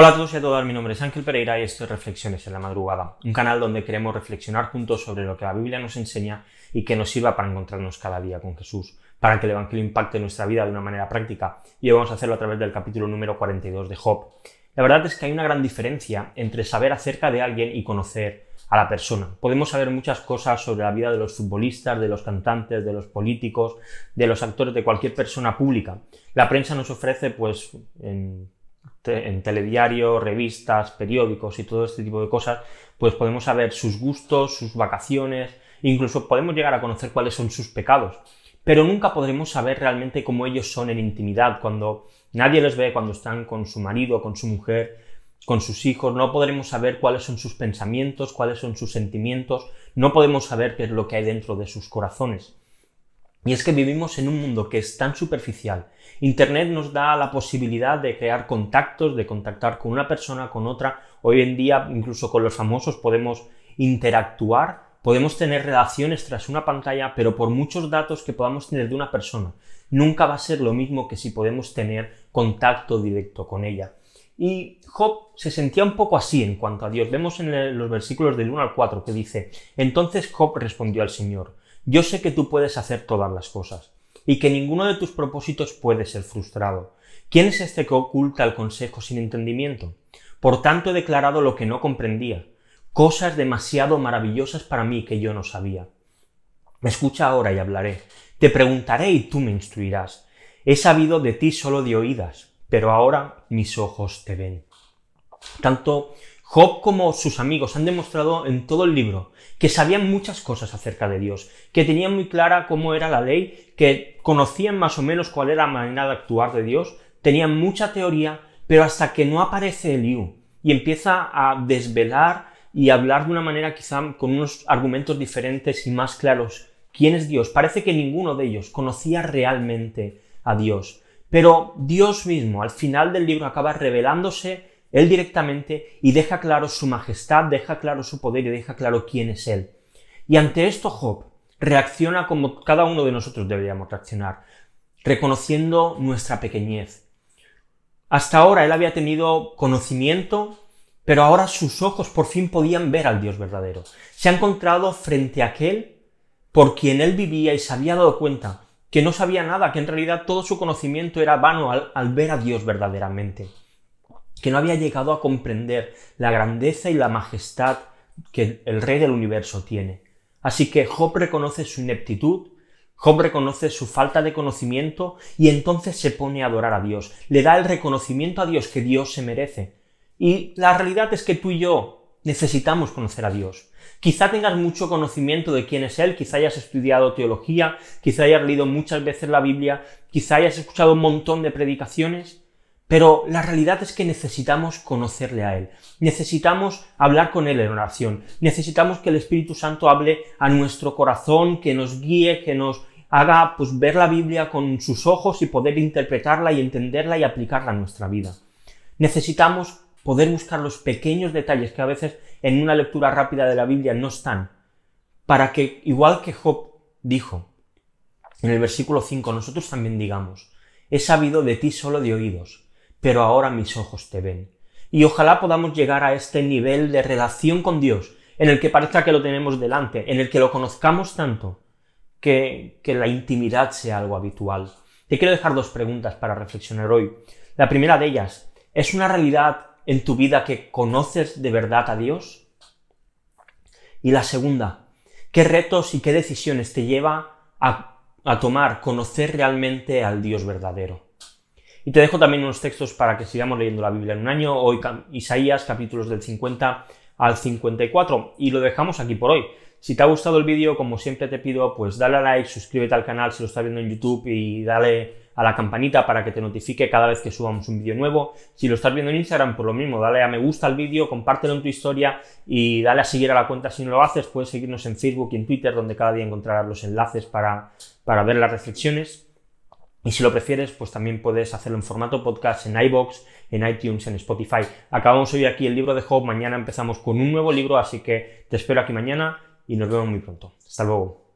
Hola a todos y a todas, mi nombre es Ángel Pereira y esto es Reflexiones en la Madrugada, un canal donde queremos reflexionar juntos sobre lo que la Biblia nos enseña y que nos sirva para encontrarnos cada día con Jesús, para que el Evangelio impacte nuestra vida de una manera práctica y hoy vamos a hacerlo a través del capítulo número 42 de Job. La verdad es que hay una gran diferencia entre saber acerca de alguien y conocer a la persona. Podemos saber muchas cosas sobre la vida de los futbolistas, de los cantantes, de los políticos, de los actores, de cualquier persona pública. La prensa nos ofrece, pues, en en telediario, revistas, periódicos y todo este tipo de cosas, pues podemos saber sus gustos, sus vacaciones, incluso podemos llegar a conocer cuáles son sus pecados. Pero nunca podremos saber realmente cómo ellos son en intimidad, cuando nadie les ve, cuando están con su marido, con su mujer, con sus hijos, no podremos saber cuáles son sus pensamientos, cuáles son sus sentimientos, no podemos saber qué es lo que hay dentro de sus corazones. Y es que vivimos en un mundo que es tan superficial. Internet nos da la posibilidad de crear contactos, de contactar con una persona, con otra. Hoy en día, incluso con los famosos, podemos interactuar, podemos tener relaciones tras una pantalla, pero por muchos datos que podamos tener de una persona, nunca va a ser lo mismo que si podemos tener contacto directo con ella. Y Job se sentía un poco así en cuanto a Dios. Vemos en los versículos del 1 al 4 que dice, entonces Job respondió al Señor, yo sé que tú puedes hacer todas las cosas y que ninguno de tus propósitos puede ser frustrado. ¿Quién es este que oculta el consejo sin entendimiento? Por tanto he declarado lo que no comprendía, cosas demasiado maravillosas para mí que yo no sabía. Escucha ahora y hablaré. Te preguntaré y tú me instruirás. He sabido de ti solo de oídas, pero ahora mis ojos te ven. Tanto Job como sus amigos han demostrado en todo el libro que sabían muchas cosas acerca de Dios, que tenían muy clara cómo era la ley, que conocían más o menos cuál era la manera de actuar de Dios, tenían mucha teoría, pero hasta que no aparece Eliú y empieza a desvelar y hablar de una manera quizá con unos argumentos diferentes y más claros quién es Dios, parece que ninguno de ellos conocía realmente a Dios. Pero Dios mismo al final del libro acaba revelándose él directamente y deja claro su majestad, deja claro su poder y deja claro quién es Él. Y ante esto Job reacciona como cada uno de nosotros deberíamos reaccionar, reconociendo nuestra pequeñez. Hasta ahora él había tenido conocimiento, pero ahora sus ojos por fin podían ver al Dios verdadero. Se ha encontrado frente a aquel por quien él vivía y se había dado cuenta que no sabía nada, que en realidad todo su conocimiento era vano al, al ver a Dios verdaderamente que no había llegado a comprender la grandeza y la majestad que el Rey del universo tiene. Así que Job reconoce su ineptitud, Job reconoce su falta de conocimiento y entonces se pone a adorar a Dios, le da el reconocimiento a Dios que Dios se merece. Y la realidad es que tú y yo necesitamos conocer a Dios. Quizá tengas mucho conocimiento de quién es Él, quizá hayas estudiado teología, quizá hayas leído muchas veces la Biblia, quizá hayas escuchado un montón de predicaciones, pero la realidad es que necesitamos conocerle a Él, necesitamos hablar con Él en oración, necesitamos que el Espíritu Santo hable a nuestro corazón, que nos guíe, que nos haga pues ver la Biblia con sus ojos y poder interpretarla y entenderla y aplicarla a nuestra vida. Necesitamos poder buscar los pequeños detalles que a veces en una lectura rápida de la Biblia no están, para que, igual que Job dijo en el versículo 5, nosotros también digamos, he sabido de ti solo de oídos, pero ahora mis ojos te ven. Y ojalá podamos llegar a este nivel de relación con Dios, en el que parezca que lo tenemos delante, en el que lo conozcamos tanto, que, que la intimidad sea algo habitual. Te quiero dejar dos preguntas para reflexionar hoy. La primera de ellas, ¿es una realidad en tu vida que conoces de verdad a Dios? Y la segunda, ¿qué retos y qué decisiones te lleva a, a tomar conocer realmente al Dios verdadero? Y te dejo también unos textos para que sigamos leyendo la Biblia en un año, hoy Isaías capítulos del 50 al 54 y lo dejamos aquí por hoy. Si te ha gustado el vídeo, como siempre te pido, pues dale a like, suscríbete al canal si lo estás viendo en YouTube y dale a la campanita para que te notifique cada vez que subamos un vídeo nuevo. Si lo estás viendo en Instagram, por lo mismo, dale a me gusta al vídeo, compártelo en tu historia y dale a seguir a la cuenta si no lo haces. Puedes seguirnos en Facebook y en Twitter, donde cada día encontrarás los enlaces para, para ver las reflexiones. Y si lo prefieres, pues también puedes hacerlo en formato podcast en iBox, en iTunes, en Spotify. Acabamos hoy aquí el libro de Job, mañana empezamos con un nuevo libro, así que te espero aquí mañana y nos vemos muy pronto. Hasta luego.